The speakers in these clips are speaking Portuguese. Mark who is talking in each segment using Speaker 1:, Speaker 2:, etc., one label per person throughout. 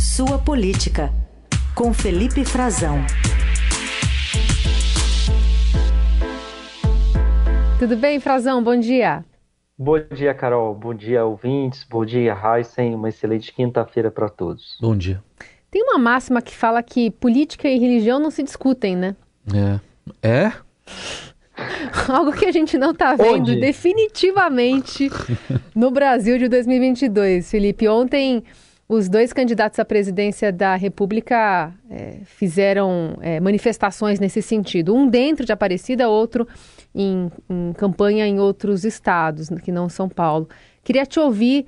Speaker 1: Sua Política, com Felipe Frazão.
Speaker 2: Tudo bem, Frazão? Bom dia.
Speaker 3: Bom dia, Carol. Bom dia, ouvintes. Bom dia, Heisen. Uma excelente quinta-feira para todos.
Speaker 4: Bom dia.
Speaker 2: Tem uma máxima que fala que política e religião não se discutem, né?
Speaker 4: É. É?
Speaker 2: Algo que a gente não está vendo
Speaker 3: Onde?
Speaker 2: definitivamente no Brasil de 2022. Felipe, ontem os dois candidatos à presidência da República é, fizeram é, manifestações nesse sentido. Um dentro de Aparecida, outro em, em, campanha em outros estados, que não São Paulo. Queria te ouvir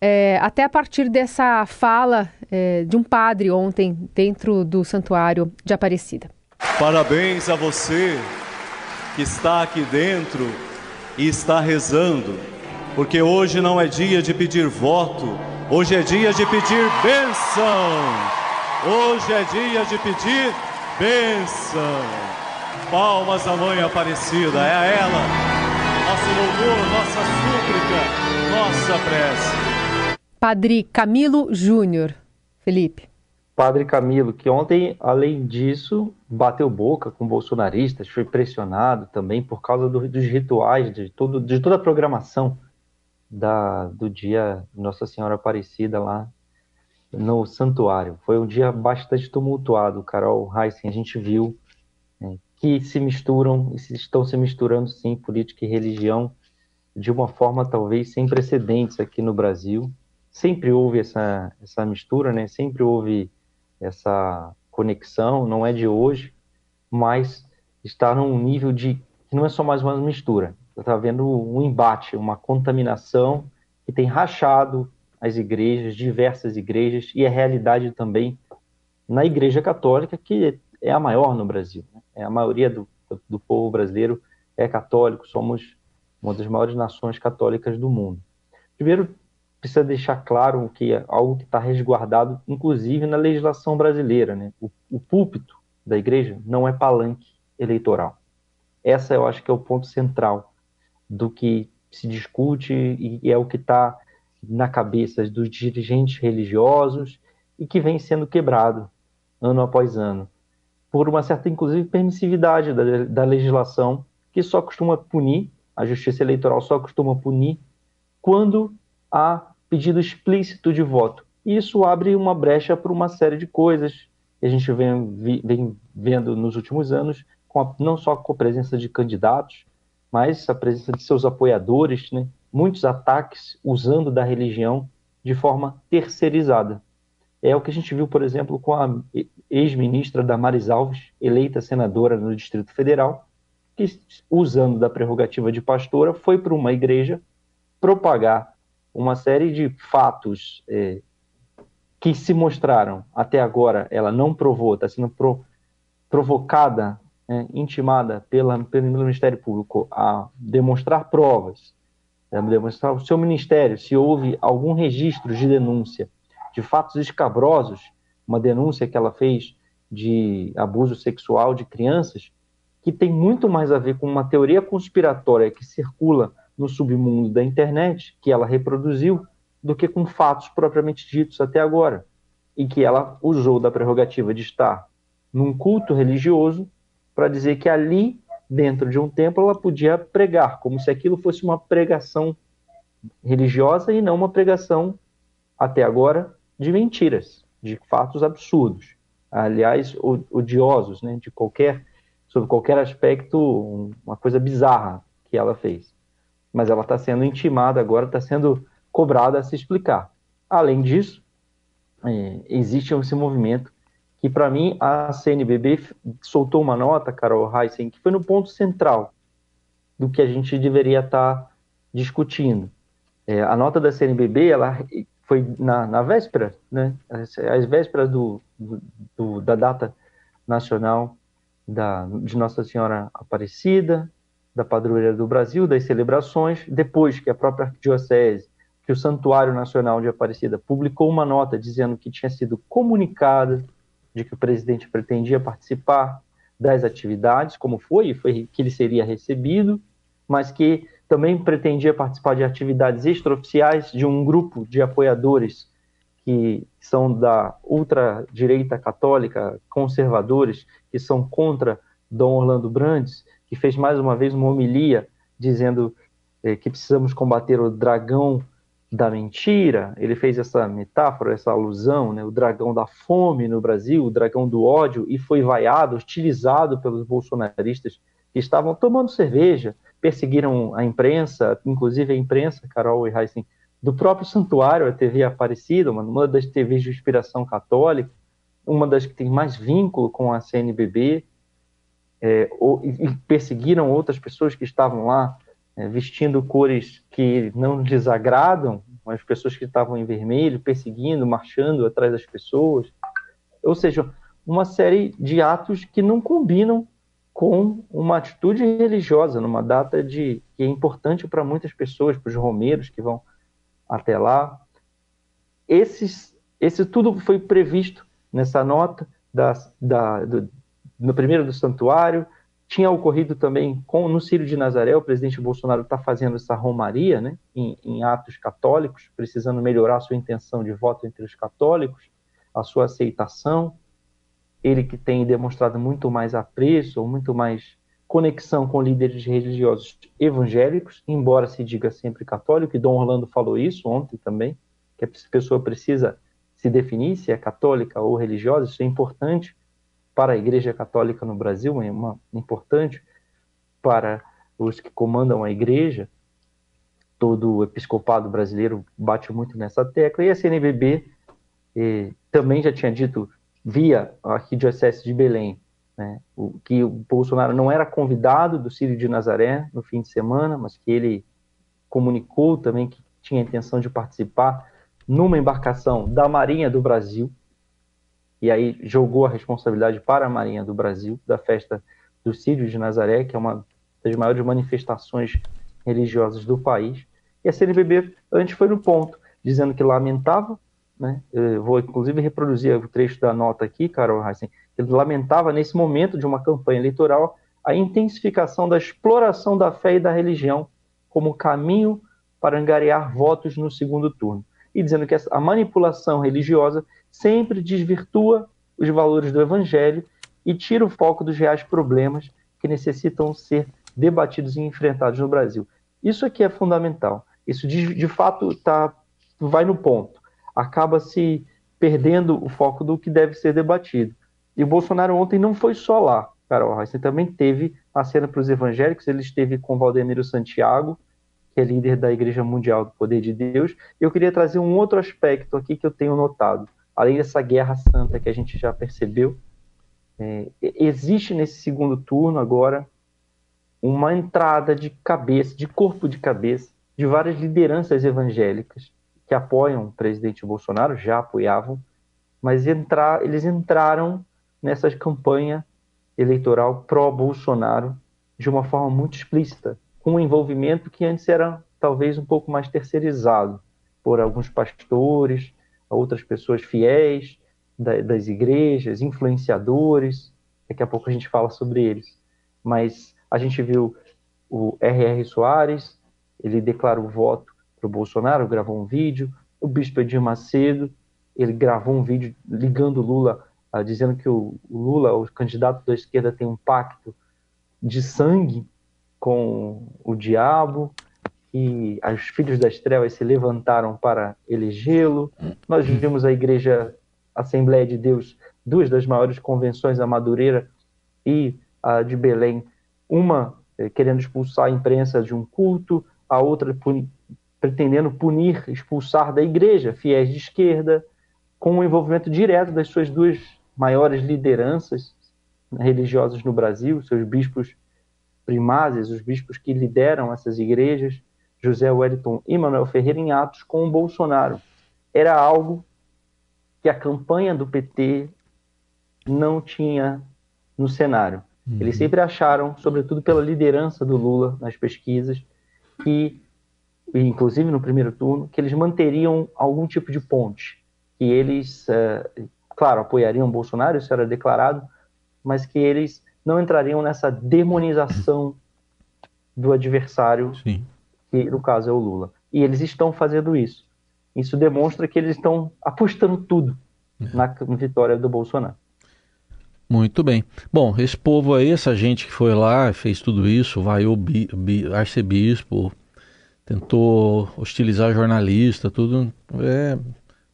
Speaker 2: é, até a partir dessa fala é, de um padre ontem dentro do santuário de Aparecida.
Speaker 5: Parabéns a você que está aqui dentro e está rezando, porque hoje não é dia de pedir voto, hoje é dia de pedir bênção. Hoje é dia de pedir bênção. Palmas à Mãe Aparecida, é a ela, nosso louvor, nossa súplica, nossa prece.
Speaker 2: Padre Camilo Júnior. Felipe.
Speaker 3: Padre Camilo, que ontem, além disso, bateu boca com bolsonaristas, foi pressionado também por causa do, dos rituais, de, todo, de toda a programação da, do dia Nossa Senhora Aparecida lá no santuário. Foi um dia bastante tumultuado, Carol Heissen, a gente viu né, que se misturam, estão se misturando sim, política e religião, de uma forma talvez sem precedentes aqui no Brasil. Sempre houve essa, essa mistura, né? sempre houve essa conexão, não é de hoje, mas está num nível de que não é só mais uma mistura, está havendo um embate, uma contaminação que tem rachado as igrejas, diversas igrejas, e a realidade também na Igreja Católica, que é a maior no Brasil. Né? É a maioria do, do povo brasileiro é católico, somos uma das maiores nações católicas do mundo. Primeiro, precisa deixar claro que é algo que está resguardado, inclusive na legislação brasileira. Né? O, o, púlpito da igreja não é palanque eleitoral. Essa eu acho que é o ponto central do que se discute e, é o que está na cabeça dos dirigentes religiosos e que vem sendo quebrado ano após ano por uma certa, inclusive, permissividade da, da legislação que só costuma punir, a justiça eleitoral só costuma punir quando há pedido explícito de voto. E isso abre uma brecha para uma série de coisas que a gente vem, vem vendo nos últimos anos, a, não só com a presença de candidatos, mas a presença de seus apoiadores, né? muitos ataques usando da religião de forma terceirizada. É o que a gente viu, por exemplo, com a ex-ministra Damares Alves, eleita senadora no Distrito Federal, que, usando da prerrogativa de pastora, foi para uma igreja propagar uma série de fatos é, que se mostraram até agora, ela não provou, está sendo pro, provocada, é, intimada pela, pelo Ministério Público a demonstrar provas, a demonstrar o seu ministério, se houve algum registro de denúncia de fatos escabrosos, uma denúncia que ela fez de abuso sexual de crianças, que tem muito mais a ver com uma teoria conspiratória que circula no submundo da internet, que ela reproduziu, do que com fatos propriamente ditos até agora. E que ela usou da prerrogativa de estar num culto religioso para dizer que ali, dentro de um templo, ela podia pregar, como se aquilo fosse uma pregação religiosa e não uma pregação, até agora, de mentiras, de fatos absurdos. Aliás, odiosos, né, de qualquer, sobre qualquer aspecto, uma coisa bizarra que ela fez mas ela está sendo intimada agora, está sendo cobrada a se explicar. Além disso, é, existe esse movimento que, para mim, a CNBB soltou uma nota, Carol Heissen, que foi no ponto central do que a gente deveria estar tá discutindo. É, a nota da CNBB, ela foi na, na véspera, né, às vésperas do, do, do, da data nacional da, de Nossa Senhora Aparecida, da Padroeira do Brasil, das celebrações, depois que a própria Diocese, que o Santuário Nacional de Aparecida publicou uma nota dizendo que tinha sido comunicada de que o presidente pretendia participar das atividades, como foi, foi que ele seria recebido, mas que também pretendia participar de atividades extraoficiais de um grupo de apoiadores que são da ultradireita católica, conservadores, que são contra Dom Orlando Brandes, que fez mais uma vez uma homilia dizendo eh, que precisamos combater o dragão da mentira. Ele fez essa metáfora, essa alusão, né? o dragão da fome no Brasil, o dragão do ódio, e foi vaiado, hostilizado pelos bolsonaristas que estavam tomando cerveja, perseguiram a imprensa, inclusive a imprensa, Carol e Heisen, do próprio santuário, a TV Aparecida, uma das TVs de inspiração católica, uma das que tem mais vínculo com a CNBB, é, ou, e perseguiram outras pessoas que estavam lá vestindo cores que não lhes agradam, as pessoas que estavam em vermelho, perseguindo, marchando atrás das pessoas. Ou seja, uma série de atos que não combinam com uma atitude religiosa, numa data de, que é importante para muitas pessoas, para os romeiros que vão até lá. Esses, esse tudo foi previsto nessa nota da, da, do, no primeiro do santuário, tinha ocorrido também com, no Círio de Nazaré, o presidente Bolsonaro está fazendo essa romaria né, em, em, atos católicos, precisando melhorar sua intenção de voto entre os católicos, a sua aceitação. Ele que tem demonstrado muito mais apreço, muito mais conexão com líderes religiosos evangélicos, embora se diga sempre católico, e Dom Orlando falou isso ontem também, que a pessoa precisa se definir se é católica ou religiosa, isso é importante para a Igreja Católica no Brasil, é uma, importante para os que comandam a Igreja. Todo o episcopado brasileiro bate muito nessa tecla. E a CNBB eh, também já tinha dito, via a Arquidiocese de Belém, né, o, que o Bolsonaro não era convidado do Círio de Nazaré no fim de semana, mas que ele comunicou também que tinha a intenção de participar numa embarcação da Marinha do Brasil, e aí jogou a responsabilidade para a Marinha do Brasil, da festa do Círio de Nazaré, que é uma das maiores manifestações religiosas do país. E a CNBB antes foi no ponto, dizendo que lamentava, né? Eu vou inclusive reproduzir o trecho da nota aqui, Carol Heisen, ele lamentava nesse momento de uma campanha eleitoral a intensificação da exploração da fé e da religião como caminho para angariar votos no segundo turno. E dizendo que a manipulação religiosa sempre desvirtua os valores do evangelho e tira o foco dos reais problemas que necessitam ser debatidos e enfrentados no Brasil. Isso aqui é fundamental. Isso de, de fato tá, vai no ponto. Acaba se perdendo o foco do que deve ser debatido. E o Bolsonaro ontem não foi só lá, Carol Reis, também teve a cena para os evangélicos, ele esteve com Valdemiro Santiago, que é líder da Igreja Mundial do Poder de Deus. Eu queria trazer um outro aspecto aqui que eu tenho notado além dessa guerra santa que a gente já percebeu, é, existe nesse segundo turno agora uma entrada de cabeça, de corpo de cabeça, de várias lideranças evangélicas que apoiam o presidente Bolsonaro, já apoiavam, mas entrar, eles entraram nessa campanha eleitoral pró-Bolsonaro de uma forma muito explícita, com um envolvimento que antes era talvez um pouco mais terceirizado por alguns pastores, outras pessoas fiéis da, das igrejas, influenciadores. Daqui a pouco a gente fala sobre eles. Mas a gente viu o R.R. Soares, ele declara o voto para o Bolsonaro, gravou um vídeo. O bispo Edir Macedo, ele gravou um vídeo ligando Lula, uh, dizendo que o, o Lula, o candidato da esquerda, tem um pacto de sangue com o diabo e os filhos das trevas se levantaram para elegê-lo. Nós vimos a Igreja Assembleia de Deus, duas das maiores convenções, a Madureira e a de Belém, uma eh, querendo expulsar a imprensa de um culto, a outra pun pretendendo punir, expulsar da igreja fiéis de esquerda, com o envolvimento direto das suas duas maiores lideranças religiosas no Brasil, seus bispos primazes, os bispos que lideram essas igrejas. José Wellington e Manuel Ferreira em atos com o Bolsonaro. Era algo que a campanha do PT não tinha no cenário. Uhum. Eles sempre acharam, sobretudo pela liderança do Lula nas pesquisas, que, inclusive no primeiro turno, que eles manteriam algum tipo de ponte, que eles, é, claro, apoiariam Bolsonaro, isso era declarado, mas que eles não entrariam nessa demonização do adversário Sim que no caso é o Lula. E eles estão fazendo isso. Isso demonstra que eles estão apostando tudo na vitória do Bolsonaro.
Speaker 4: Muito bem. Bom, esse povo aí, essa gente que foi lá, fez tudo isso, vaiou arcebispo, tentou hostilizar jornalista, tudo. É,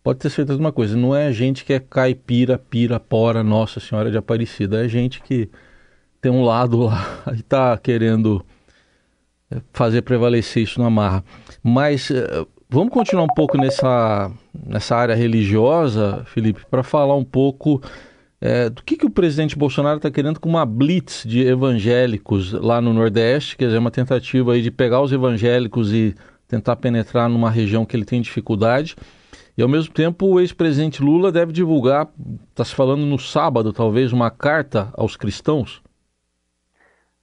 Speaker 4: pode ter certeza de uma coisa, não é gente que é caipira, pira, pora, Nossa Senhora de Aparecida, é gente que tem um lado lá e está querendo é, fazer prevalecer isso na marra. Mas é, vamos continuar um pouco nessa, nessa área religiosa, Felipe, para falar um pouco é, do que, que o presidente Bolsonaro está querendo com uma blitz de evangélicos lá no Nordeste, quer dizer, uma tentativa aí de pegar os evangélicos e tentar penetrar numa região que ele tem dificuldade. E ao mesmo tempo o ex-presidente Lula deve divulgar, está se falando no sábado talvez, uma carta aos cristãos.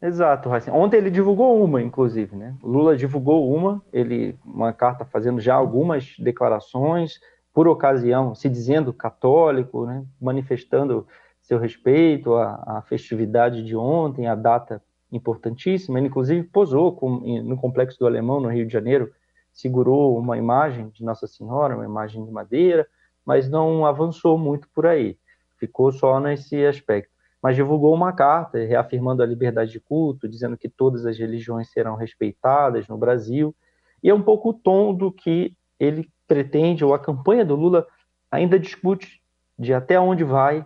Speaker 3: Exato, Raíssa. Ontem ele divulgou uma, inclusive, né? Lula divulgou uma, ele uma carta fazendo já algumas declarações, por ocasião, se dizendo católico, né, manifestando seu respeito à, à, festividade de ontem, a data importantíssima. Ele, inclusive, posou com, no Complexo do Alemão, no Rio de Janeiro, segurou uma imagem de Nossa Senhora, uma imagem de madeira, mas não avançou muito por aí. Ficou só nesse aspecto. Mas divulgou uma carta reafirmando a liberdade de culto, dizendo que todas as religiões serão respeitadas no Brasil. E é um pouco o tom do que ele pretende, ou a campanha do Lula ainda discute de até onde vai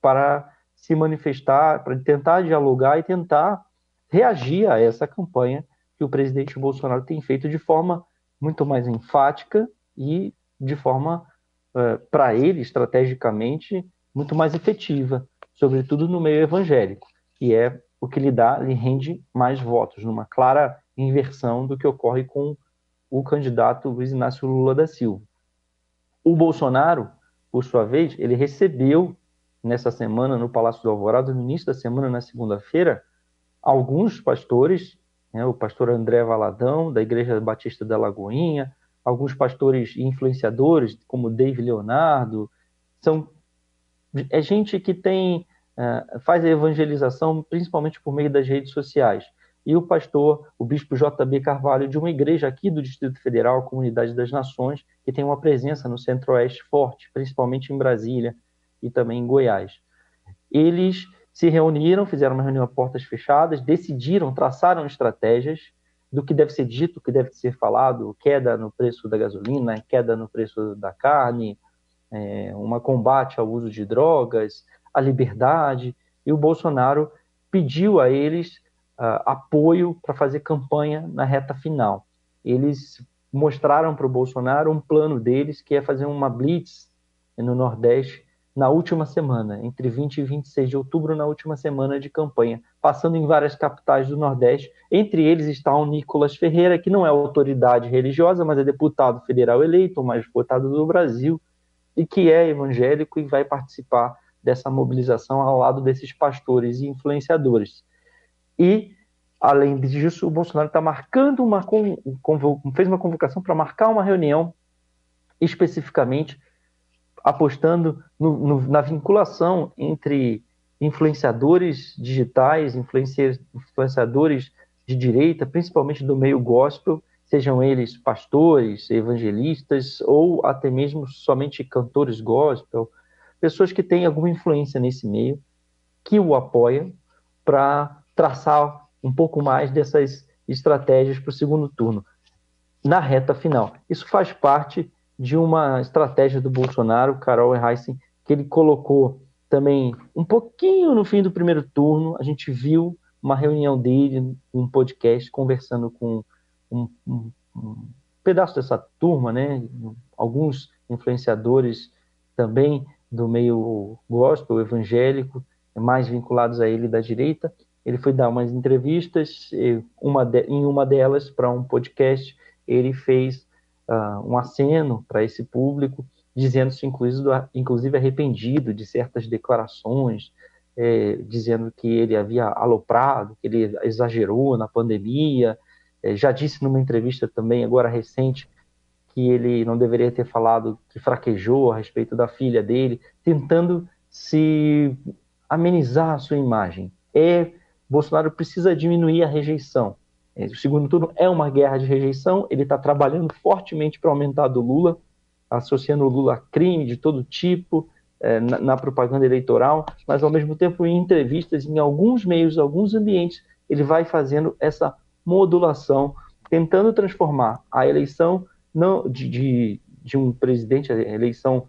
Speaker 3: para se manifestar, para tentar dialogar e tentar reagir a essa campanha que o presidente Bolsonaro tem feito de forma muito mais enfática e de forma, uh, para ele, estrategicamente, muito mais efetiva, sobretudo no meio evangélico, que é o que lhe dá, lhe rende mais votos, numa clara inversão do que ocorre com o candidato Luiz Inácio Lula da Silva. O Bolsonaro, por sua vez, ele recebeu nessa semana no Palácio do Alvorada, no início da semana, na segunda-feira, alguns pastores, né, o pastor André Valadão, da Igreja Batista da Lagoinha, alguns pastores influenciadores, como Dave Leonardo, são é gente que tem uh, faz a evangelização principalmente por meio das redes sociais e o pastor, o bispo JB Carvalho, de uma igreja aqui do Distrito Federal, Comunidade das Nações, que tem uma presença no Centro-Oeste forte, principalmente em Brasília e também em Goiás. Eles se reuniram, fizeram uma reunião a portas fechadas, decidiram, traçaram estratégias do que deve ser dito, o que deve ser falado, queda no preço da gasolina, queda no preço da carne, é, uma combate ao uso de drogas, a liberdade, e o Bolsonaro pediu a eles uh, apoio para fazer campanha na reta final. Eles mostraram para o Bolsonaro um plano deles que é fazer uma blitz no Nordeste na última semana, entre 20 e 26 de outubro, na última semana de campanha, passando em várias capitais do Nordeste. Entre eles está o Nicolas Ferreira, que não é autoridade religiosa, mas é deputado federal eleito, o mais votado do Brasil, e que é evangélico e vai participar dessa mobilização ao lado desses pastores e influenciadores. E, além disso, o Bolsonaro está marcando uma. fez uma convocação para marcar uma reunião especificamente apostando no, no, na vinculação entre influenciadores digitais, influenciadores de direita, principalmente do meio gospel, sejam eles pastores, evangelistas ou até mesmo somente cantores gospel, pessoas que têm alguma influência nesse meio, que o apoiam para traçar um pouco mais dessas estratégias para o segundo turno, na reta final. Isso faz parte de uma estratégia do Bolsonaro, Carol Heissen, que ele colocou também um pouquinho no fim do primeiro turno. A gente viu uma reunião dele, um podcast, conversando com um, um, um pedaço dessa turma, né? Alguns influenciadores também do meio gospel, evangélico, mais vinculados a ele da direita, ele foi dar umas entrevistas, uma de, em uma delas, para um podcast, ele fez uh, um aceno para esse público, dizendo-se inclusive arrependido de certas declarações, é, dizendo que ele havia aloprado, que ele exagerou na pandemia. É, já disse numa entrevista também, agora recente, que ele não deveria ter falado, que fraquejou a respeito da filha dele, tentando se amenizar a sua imagem. É Bolsonaro precisa diminuir a rejeição. É, o segundo turno é uma guerra de rejeição, ele está trabalhando fortemente para aumentar do Lula, associando o Lula a crime de todo tipo é, na, na, propaganda eleitoral, mas ao mesmo tempo em entrevistas, em alguns meios, alguns ambientes, ele vai fazendo essa modulação, tentando transformar a eleição não de, de, de um presidente, a eleição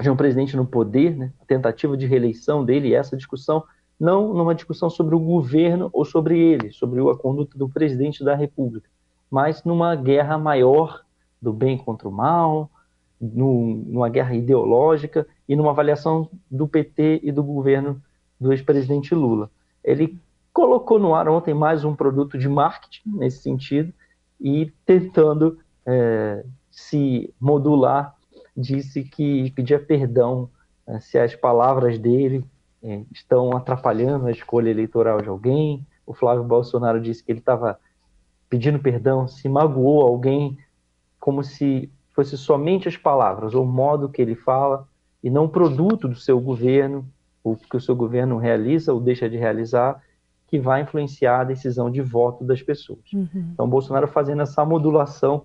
Speaker 3: de um presidente no poder, né, a tentativa de reeleição dele, essa discussão, não numa discussão sobre o governo ou sobre ele, sobre a conduta do presidente da República, mas numa guerra maior do bem contra o mal, numa guerra ideológica e numa avaliação do PT e do governo do ex-presidente Lula. Ele colocou no ar ontem mais um produto de marketing nesse sentido e tentando é, se modular, disse que pedia perdão é, se as palavras dele é, estão atrapalhando a escolha eleitoral de alguém. O Flávio Bolsonaro disse que ele estava pedindo perdão se magoou alguém, como se fosse somente as palavras ou o modo que ele fala e não o produto do seu governo, o que o seu governo realiza ou deixa de realizar, que vai influenciar a decisão de voto das pessoas. Uhum. Então, Bolsonaro fazendo essa modulação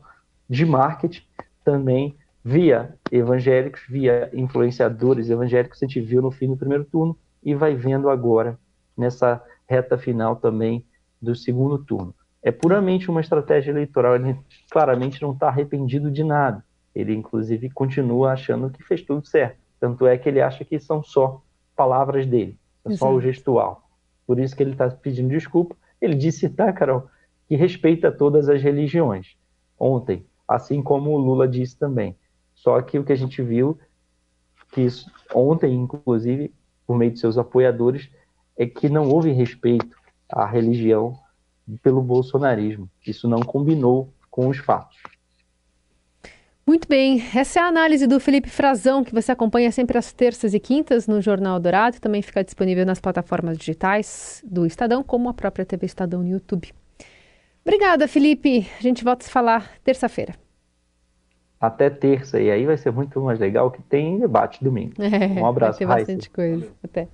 Speaker 3: de marketing também via evangélicos, via influenciadores evangélicos, a gente viu no fim do primeiro turno e vai vendo agora nessa reta final também do segundo turno é puramente uma estratégia eleitoral. Ele claramente não está arrependido de nada. Ele, inclusive, continua achando que fez tudo certo. Tanto é que ele acha que são só palavras dele, é só o gestual. Por isso que ele está pedindo desculpa. Ele disse, tá, Carol, que respeita todas as religiões. Ontem, assim como o Lula disse também. Só que o que a gente viu, que isso, ontem, inclusive, por meio de seus apoiadores, é que não houve respeito à religião pelo bolsonarismo. Isso não combinou com os fatos.
Speaker 2: Muito bem, essa é a análise do Felipe Frazão, que você acompanha sempre às terças e quintas no Jornal Dourado, também fica disponível nas plataformas digitais do Estadão, como a própria TV Estadão no YouTube. Obrigada, Felipe. A gente volta a se falar terça-feira.
Speaker 3: Até terça, e aí vai ser muito mais legal que tem debate domingo.
Speaker 2: É, um abraço, vai ter bastante coisa. Até.